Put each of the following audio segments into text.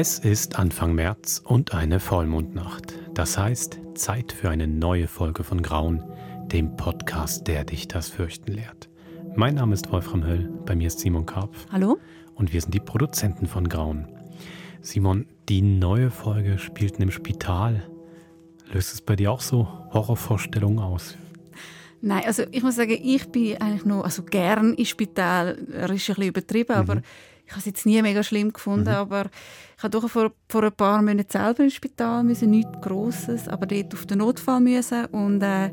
Es ist Anfang März und eine Vollmondnacht. Das heißt, Zeit für eine neue Folge von Grauen, dem Podcast, der dich das Fürchten lehrt. Mein Name ist Wolfram Höll, bei mir ist Simon Karpf. Hallo? Und wir sind die Produzenten von Grauen. Simon, die neue Folge spielt im Spital. Löst es bei dir auch so Horrorvorstellungen aus? Nein, also ich muss sagen, ich bin eigentlich noch also gern im Spital. Das ist ein bisschen übertrieben, mhm. aber ich habe es jetzt nie mega schlimm gefunden, mhm. aber ich habe doch vor, vor ein paar Monaten selber ins Spital müssen, nichts Grosses, aber dort auf den Notfall müssen und äh,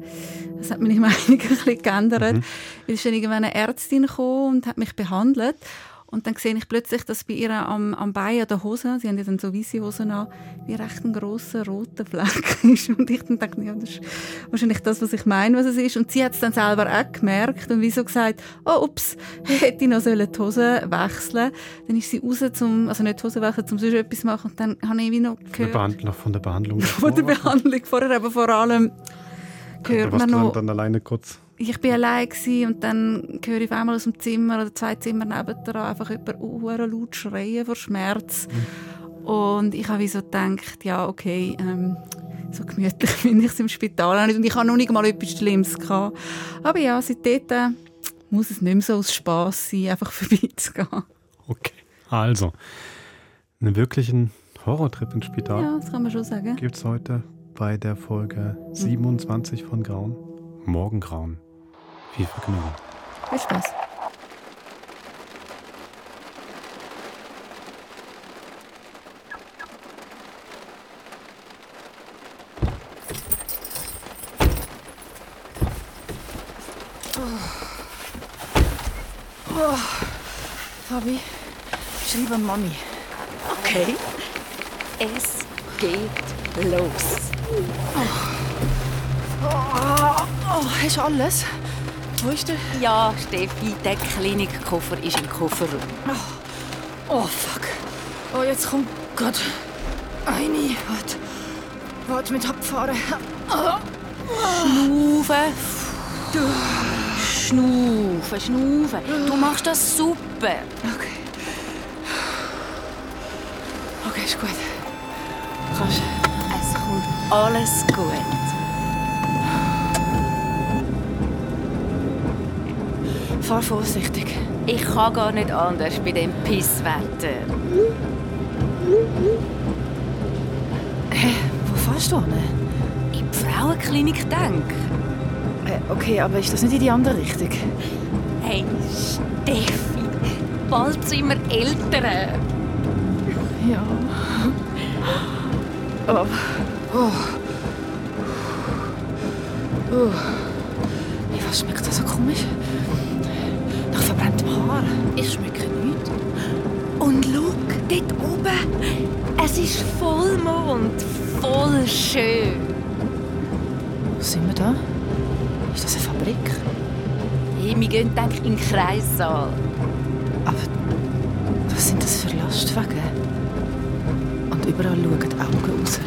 das hat meine Meinung ein bisschen geändert. Mhm. Es ist dann irgendwann eine Ärztin gekommen und hat mich behandelt und dann sehe ich plötzlich, dass bei ihr am, am Bein an der Hose, sie haben ja dann so weiße Hosen an, wie recht ein grosser roter Fleck ist. Und ich dann dachte, ja, das ist wahrscheinlich das, was ich meine, was es ist. Und sie hat es dann selber auch gemerkt und wieso gesagt, oh, ups, hätte ich noch die Hose wechseln Dann ist sie raus, zum, also nicht die Hose wechseln, um sonst etwas zu machen. Und dann habe ich wie noch gehört... Von der, von der Behandlung Von der Behandlung vorher, aber vor allem gehört man noch... dann alleine kurz ich bin allein und dann höre ich auf einmal aus dem Zimmer oder zwei Zimmer nebendran einfach jemand uh, laut schreien vor Schmerz. Mhm. Und ich habe so gedacht, ja, okay, ähm, so gemütlich finde ich es im Spital nicht. Und ich habe noch nicht mal etwas Schlimmes gehabt. Aber ja, seitdem äh, muss es nicht mehr so aus Spass sein, einfach vorbeizugehen. Okay, also, einen wirklichen Horrortrip ins Spital. Ja, das kann man schon sagen. Gibt es heute bei der Folge 27 von Grauen. Morgengrauen. Viel Vergnügen. Viel Spaß. Oh. Fabi, schreibe Mami. Okay. Es geht los. Oh. Oh. oh, hast du alles? Wo ist der? Ja, Steffi, der Klinikkoffer ist im Kofferraum. Oh, oh fuck. Oh, jetzt kommt Gott. Eine. Warte. Warte mit abfahren. Oh. Schnaufen. Schnaufen, schnaufen. Du machst das super. Okay. Okay, ist gut. Kannst. Es kommt alles gut. Fahr vorsichtig. Ich kann gar nicht anders bei dem Pisswetter. Hä? Wo fährst du hin? In die Frauenklinik, denk. Äh, okay, aber ist das nicht in die andere Richtung? Hey, Steffi, bald sind wir Eltern. Ja. Oh. Oh. Oh. Was schmeckt das so komisch? Haar. Ich schmecke nichts. Und schau, dort oben. Es ist Vollmond. Voll schön. Sind wir da? Ist das eine Fabrik? Hey, wir gehen denk, in den Kreissaal. Aber was sind das für Lastwagen? Und überall schauen die Augen raus.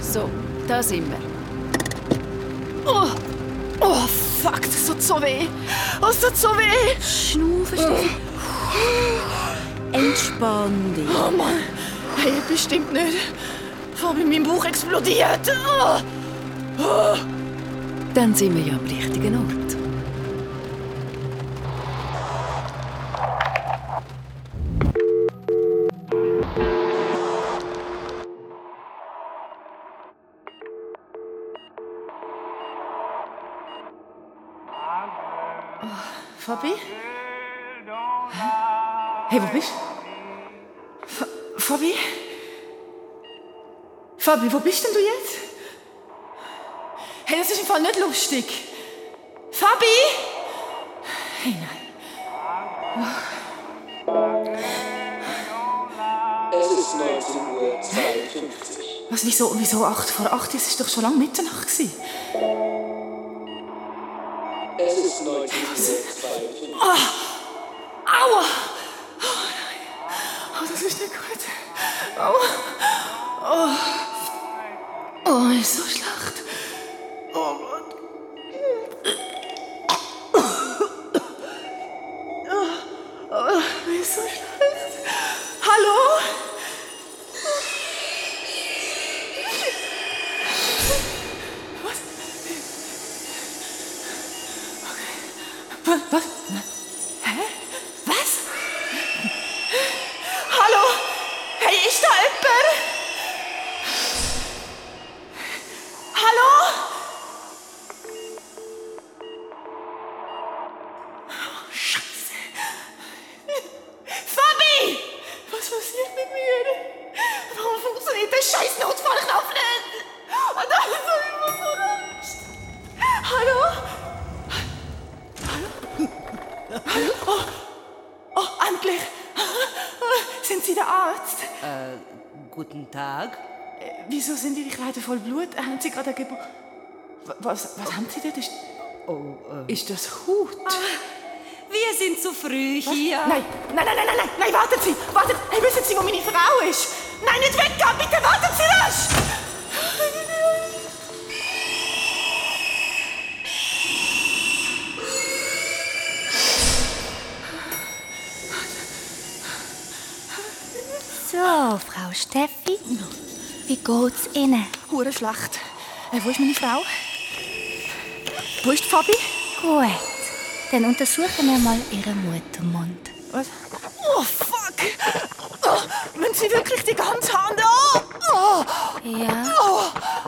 So, da sind wir. Oh! Oh, fuck, das tut so weh. Es tut so weh. Schnaufen, Steffi. Entspann dich. Oh Mann. Hey, bestimmt nicht. Vor bei meinem Bauch explodiert. Oh. Oh. Dann sind wir ja am richtigen Ort. Fabi? Hey, wo bist du? Fabi? Fabi, wo bist denn du jetzt? Hey, das ist im Fall nicht lustig. Fabi? Hey, nein. Es ist 19.52 Uhr. Was, wieso, wieso 8 vor 8? Es ist doch schon lange Mitternacht. Gewesen. Oh, nicht gut. Aua. Oh. Oh, ist so schlecht. Sie gerade eine Geburt? Was, was haben Sie dort? Ist, Oh, äh. ist das Hut? Wir sind zu früh hier. Nein, nein, nein, nein, nein, nein, nein, warten Sie! Warten! Hey, wissen Sie, wo meine Frau ist? Nein, nicht weggehen! Bitte warten Sie rasch! So, Frau Steffi, wie geht's Ihnen? Hure schlecht. Äh, wo ist meine Frau? Wo ist Fabi? Gut, dann untersuchen wir mal Ihren Muttermund. Was? Oh, fuck! Oh, müssen Sie wirklich die ganze Hand an? Oh, Ja.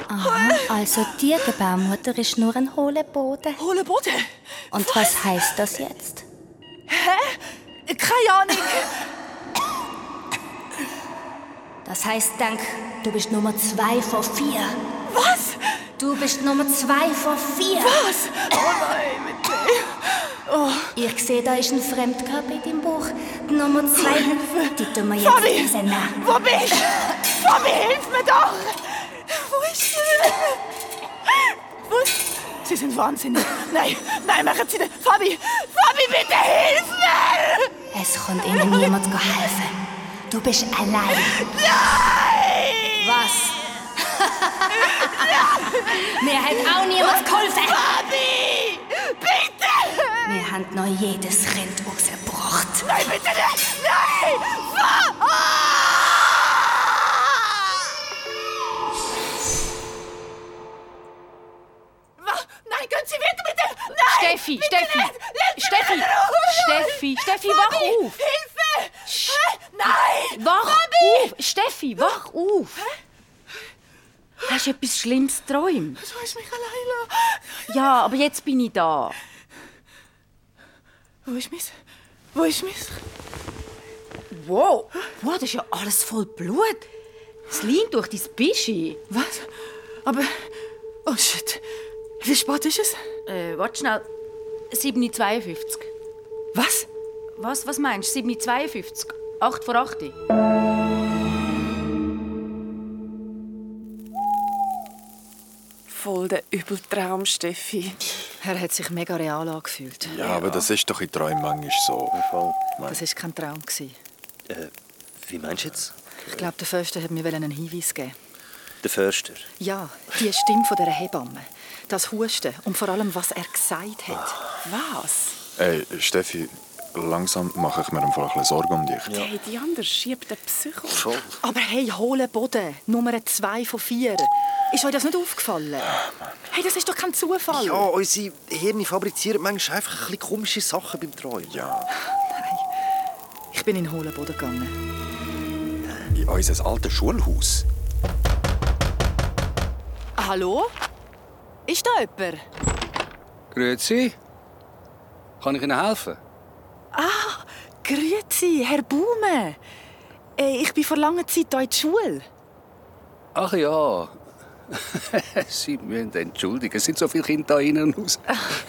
Aha, also die Gebärmutter ist nur ein hohler Boden. hohle Boden. Und was heißt das jetzt? Keine Ahnung. Das heißt, Dank, du bist Nummer zwei von vier. Was? Du bist Nummer zwei von vier. Was? Oh nein, bitte. Ich sehe, da ist ein Fremdkörper in deinem Buch. Die Nummer zwei, die tun wir jetzt Fabi! rausnehmen. Wo bist du? Fabi, hilf mir doch! Wo ist sie? Ist... Sie sind wahnsinnig. Nein, nein, machen Sie das. Fabi, Fabi, bitte hilf mir! Es kommt ihnen niemand helfen. Du bist allein. Nein! Was? Mir hat auch niemand geholfen. Fabi! Bitte! Wir haben noch jedes Kind rausgebracht. Nein, bitte nicht! Nein! Ah! Was? Nein, gehen Sie wieder, bitte! Nein! Steffi, bitte Steffi, nicht. Steffi. Steffi, Steffi, wach auf! Hilfe! Hä? Nein! Wach Fabi! auf! Steffi, wach auf! Hast du etwas Schlimmes geträumt? Du hast mich allein. Ja, aber jetzt bin ich da. Wo ist mein... Wo ist mein... Wow, wow das ist ja alles voll Blut. Es liegt durch dein Bischi. Was? Aber... Oh shit. Wie spät ist es? Äh, warte schnell. 7.52. Was? Was, was meinst du? 7.52? 8 vor 8? Voll der Übeltraum, Steffi. Er hat sich mega real angefühlt. Ja, aber das ist doch in Träumen manchmal so. Voll. Das war kein Traum. gewesen. Äh, wie meinst du jetzt? Ich glaube, der Förster hat mir einen Hinweis gegeben. Der Förster. Ja, die Stimme von dieser Hebamme. Das Husten und vor allem, was er gesagt hat. Was? Ey, Steffi, langsam mache ich mir im Fall ein bisschen Sorgen um dich. Hey, die andere schiebt den Psycho. Voll. Aber hey, hohle Boden. Nummer zwei von vier. Ist euch das nicht aufgefallen? Hey, das ist doch kein Zufall. Ja, unsere Hirne fabrizieren manchmal einfach ein bisschen komische Sachen beim Träumen. Ja, Ich bin in hohlen Boden gegangen. in unser altes Schulhaus. Hallo? Ist da jemand? Grüezi. Kann ich Ihnen helfen? Grüezi, Herr Baume. Äh, Ich bin vor langer Zeit hier in der Schule. Ach ja. Sie müssen entschuldigen, es sind so viele Kinder da innen und raus.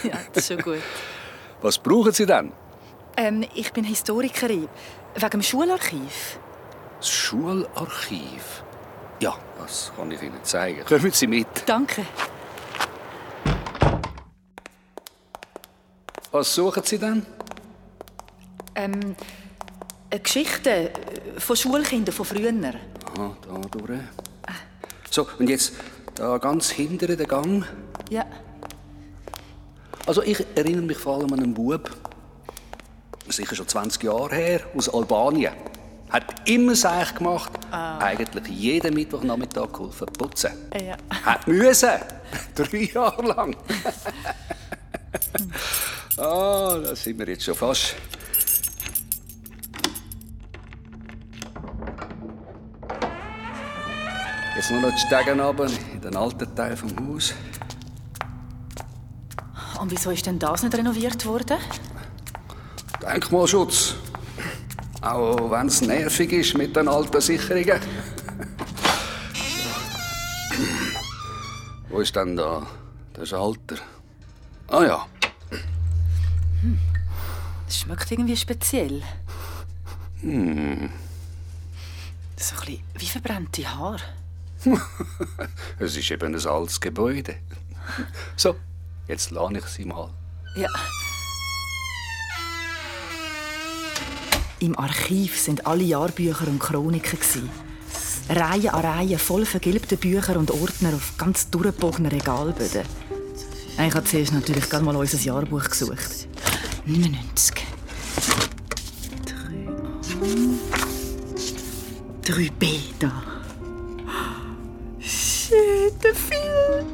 Ja, das ist schon gut. Was brauchen Sie denn? Ähm, ich bin Historikerin. Wegen dem Schularchiv. Das Schularchiv. Ja, das kann ich Ihnen zeigen. Kommen Sie mit. Danke. Was suchen Sie denn? Ähm, äh, Geschichten äh, von Schulkindern von früher. Aha, da durch. So, und jetzt da ganz hinter den Gang. Ja. Also ich erinnere mich vor allem an einen Bub, sicher schon 20 Jahre her, aus Albanien. Hat immer Seich gemacht, eigentlich jeden Mittwochnachmittag geholfen putzen. Ja. Hat müssen. Drei Jahre lang. ah, da sind wir jetzt schon fast. Jetzt nur noch die Stegen runter in den alten Teil vom Haus. Und wieso ist denn das nicht renoviert worden? Denkmalschutz. Auch wenn es nervig ist mit den alten Sicherungen. Wo ist denn da der Schalter? Ah ja, Das schmeckt irgendwie speziell. So ein bisschen wie verbrannte Haare. Es ist eben ein altes Gebäude. So, jetzt lade ich sie mal. Ja. Im Archiv sind alle Jahrbücher und Chroniken. Reihe an Reihe voll vergilbte Bücher und Ordner auf ganz durchgebogenen Regalböden. Ich habe zuerst natürlich gerade mal unser Jahrbuch gesucht. 99. 3b da. Der viel.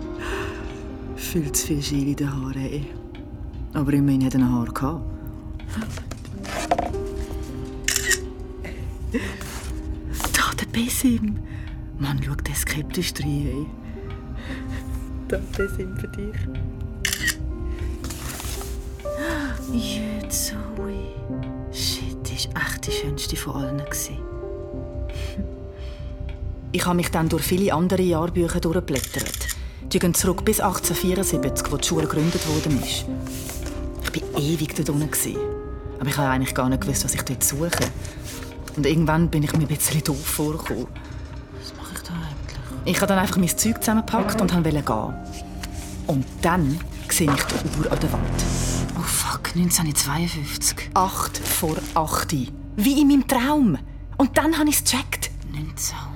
Viel zu viel Schiel in den Haaren. ey. Aber immerhin hat er ein Haar gehabt. Da, der Besim. Mann, schau der skeptisch rein. Ey. Da, Besim für dich. Jetzt, Zoe. Shit, die war echt die schönste von allen. gewesen. Ich habe mich dann durch viele andere Jahrbücher durchgeblättert. Die gehen zurück bis 1874, wo die Schule gegründet worden ist. Ich war ewig dort unten. Aber ich habe eigentlich gar nicht gewusst, was ich dort suche. Und irgendwann bin ich mir ein bisschen doof vorgekommen. Was mache ich da eigentlich? Ich habe dann einfach mein Zeug zusammengepackt und wollte gehen. Und dann sehe ich die Uhr an der Wand. Oh fuck, 1952. Acht vor acht. Wie in meinem Traum. Und dann habe ich es gecheckt. 1952.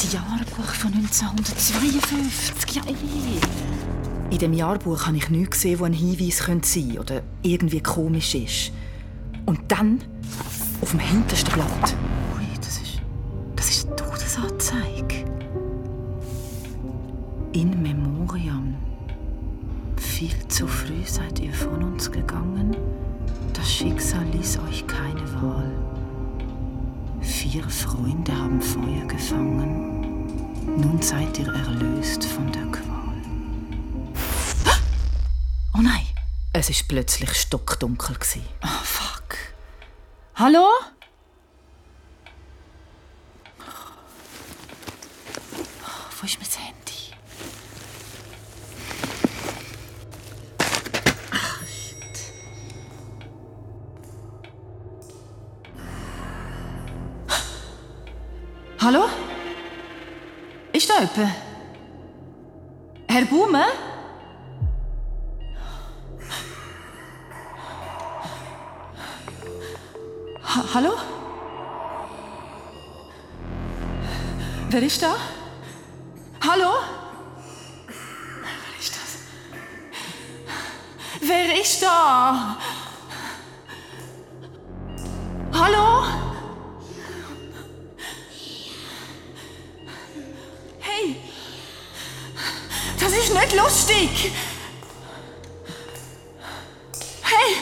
Das Jahrbuch von 1952. Ja, eh. In dem Jahrbuch habe ich nichts gesehen, wo ein Hinweis könnte sein oder irgendwie komisch ist. Und dann, auf dem hintersten Blatt. Ui, das ist. Das ist Todesanzeige. In Memoriam. Viel zu früh seid ihr von uns gegangen. Das Schicksal ließ euch keine Wahl. Vier Freunde haben Feuer gefangen. Nun seid ihr erlöst von der Qual. Oh nein! Es war plötzlich stockdunkel. Oh, fuck. Hallo? Wo ist mein Handy? Ah, shit. Hallo? Ist da jemand? Herr Baume? Ha Hallo? Wer ist da? Hallo? Wer ist das? Wer ist da? Hallo? Hey! Das ist nicht lustig! Hey!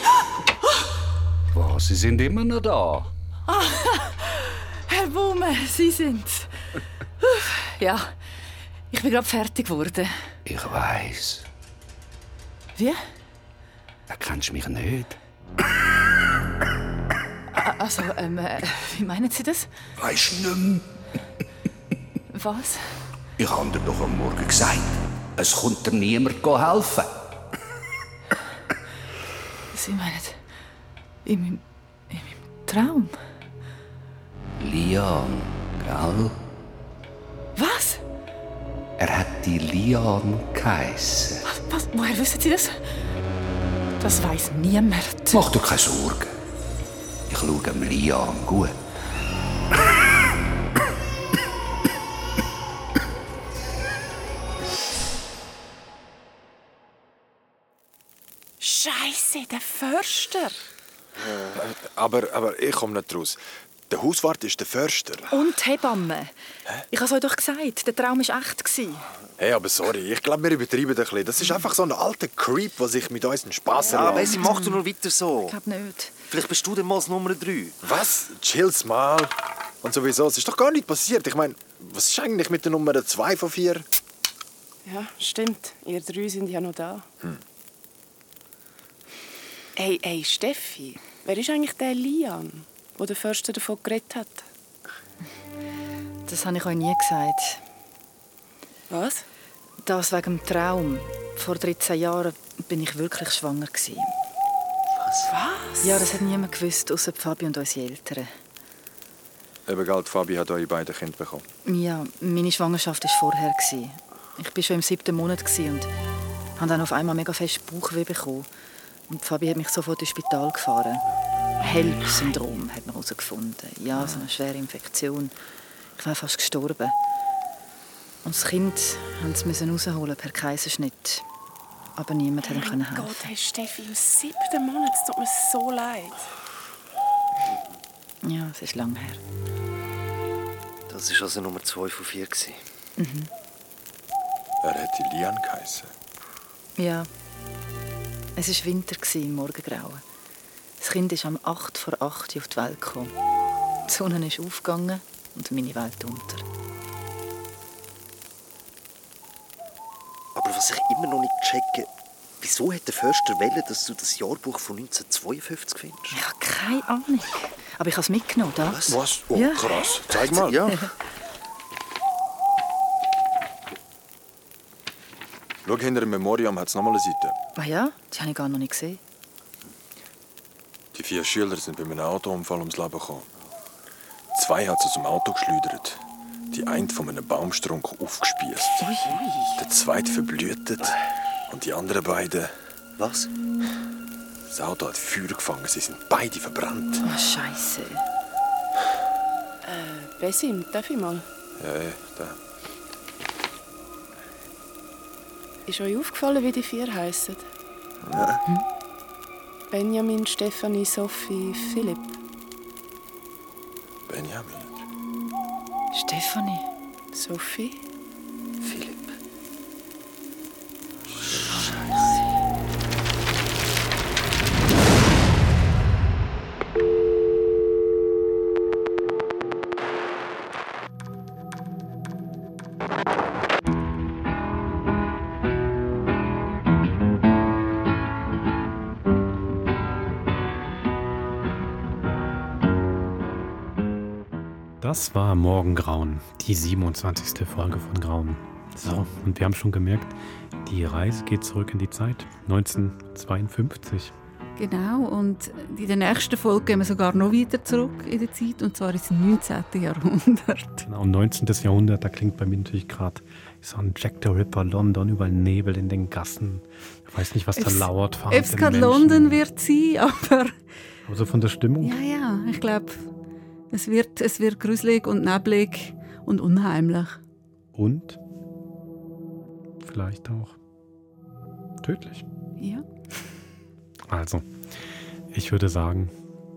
Was, Sie sind immer noch da? Ah, Herr Baume, Sie sind's. Ja, ich bin gerade fertig geworden. Ich weiß. Wie? Erkennst du mich nicht? Ah, Also, ähm, äh, wie meinen Sie das? Du nicht mehr? Was? Ich habe dir doch am Morgen gesagt, es kommt dir niemand helfen. Sie meinen, in meinem, in meinem Traum? Lian, gell? Was? Er hat die Lian geheissen. Was? Woher wissen Sie das? Das weiß niemand. Mach dir keine Sorgen. Ich schaue dem Lian gut. Förster. Aber, aber ich komme nicht raus. Der Hauswart ist der Förster. Und die Hebamme. Ich habe es euch doch gesagt, der Traum war echt. gewesen. Hey, aber sorry, ich glaube, wir übertreiben ein bisschen. Das ist einfach so ein alter Creep, der sich mit uns einen Spass Ja, erlaubt. Bessie, mach du nur weiter so. Ich glaube nicht. Vielleicht bist du dann mal das Nummer 3. Was? Chill's mal. Und sowieso, es ist doch gar nicht passiert. Ich meine, was ist eigentlich mit der Nummer 2 von 4? Ja, stimmt. Ihr drei sind ja noch da. Hm. Hey, hey, Steffi, wer ist eigentlich der Lian, wo der Förster davon geredet hat? Das habe ich euch nie gesagt. Was? Das wegen dem Traum. Vor 13 Jahren bin ich wirklich schwanger. gewesen. Was? Ja, das hat niemand gewusst, außer Fabi und unsere Eltern. Eben, gell, Fabi hat eure beiden Kinder bekommen. Ja, meine Schwangerschaft war vorher. Ich war schon im siebten Monat gewesen und habe dann auf einmal mega fest Bauchweh bekommen. Und Fabi hat mich sofort ins Spital gefahren. HELP-Syndrom hat man herausgefunden. Ja, so eine schwere Infektion. Ich war fast gestorben. Und das Kind mussten sie rausholen per Kaiserschnitt. Aber niemand hat ihm können Mein helfen. Gott, hey Steffi, im siebten Monat, es tut mir so leid. Ja, es ist lang her. Das war also Nummer 2 von 4. gewesen. Mhm. Er hätte Lian geheißen. Ja. Es war Winter gewesen, im Morgengrauen. Das Kind ist am 8 vor 8 Uhr auf die Welt gekommen. Die Sonne ist aufgegangen und meine Welt unter. Aber was ich immer noch nicht checke, wieso hat der Förster wollen, dass du das Jahrbuch von 1952 findest? Ich habe keine Ahnung. Aber ich habe es mitgenommen, da. Was? Was? Oh, Ja. krass. Zeig mal. Ja. Schau, hinter dem Memoriam hat es nochmal eine Seite. Ah ja? Die habe ich gar noch nicht gesehen. Die vier Schüler sind bei einem Autounfall ums Leben gekommen. Zwei hat sie zum Auto geschleudert. Die eine von einem Baumstrunk aufgespießt. Der zweite verblühtet. Und die anderen beiden. Was? Das Auto hat Feuer gefangen. Sie sind beide verbrannt. Oh, Scheiße. Äh, Besim, darf ich mal? Ja, ja, da. Ist euch aufgefallen, wie die vier heißen? Ja. Benjamin, Stefanie, Sophie, Philipp. Benjamin. Stefanie. Sophie? Das war Morgengrauen, die 27. Folge von Grauen. So, und wir haben schon gemerkt, die Reise geht zurück in die Zeit, 1952. Genau, und in der nächsten Folge gehen wir sogar noch weiter zurück in die Zeit, und zwar ins 19. Jahrhundert. Genau, 19. Jahrhundert, da klingt bei mir natürlich gerade so ein Jack the Ripper, London, überall Nebel in den Gassen. Ich weiß nicht, was da lauert. Ob es gerade. London wird sein, aber Aber so von der Stimmung. ja, ja, ich glaube, es wird, es wird gruselig und neblig und unheimlich. Und vielleicht auch tödlich. Ja. Also, ich würde sagen,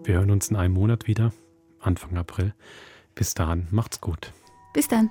wir hören uns in einem Monat wieder, Anfang April. Bis dahin, macht's gut. Bis dann.